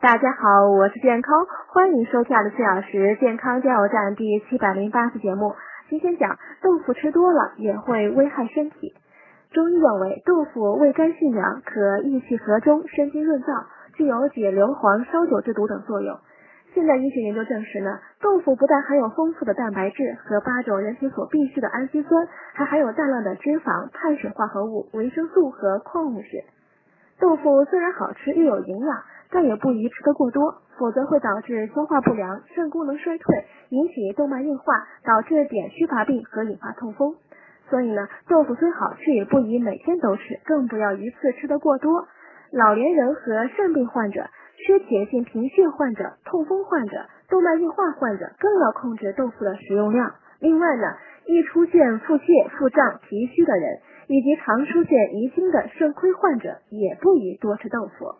大家好，我是健康，欢迎收看的四小时健康加油站第七百零八次节目。今天讲豆腐吃多了也会危害身体。中医认为豆腐味甘性凉，可益气和中、生津润燥，具有解硫磺、烧酒之毒等作用。现代医学研究证实呢，豆腐不但含有丰富的蛋白质和八种人体所必需的氨基酸，还含有大量的脂肪、碳水化合物、维生素和矿物质。豆腐虽然好吃又有营养，但也不宜吃得过多，否则会导致消化不良、肾功能衰退，引起动脉硬化，导致碘虚乏病和引发痛风。所以呢，豆腐虽好吃，也不宜每天都吃，更不要一次吃得过多。老年人和肾病患者。缺铁性贫血患者、痛风患者、动脉硬化患者更要控制豆腐的食用量。另外呢，易出现腹泻、腹胀、脾虚的人，以及常出现遗精的肾亏患者，也不宜多吃豆腐。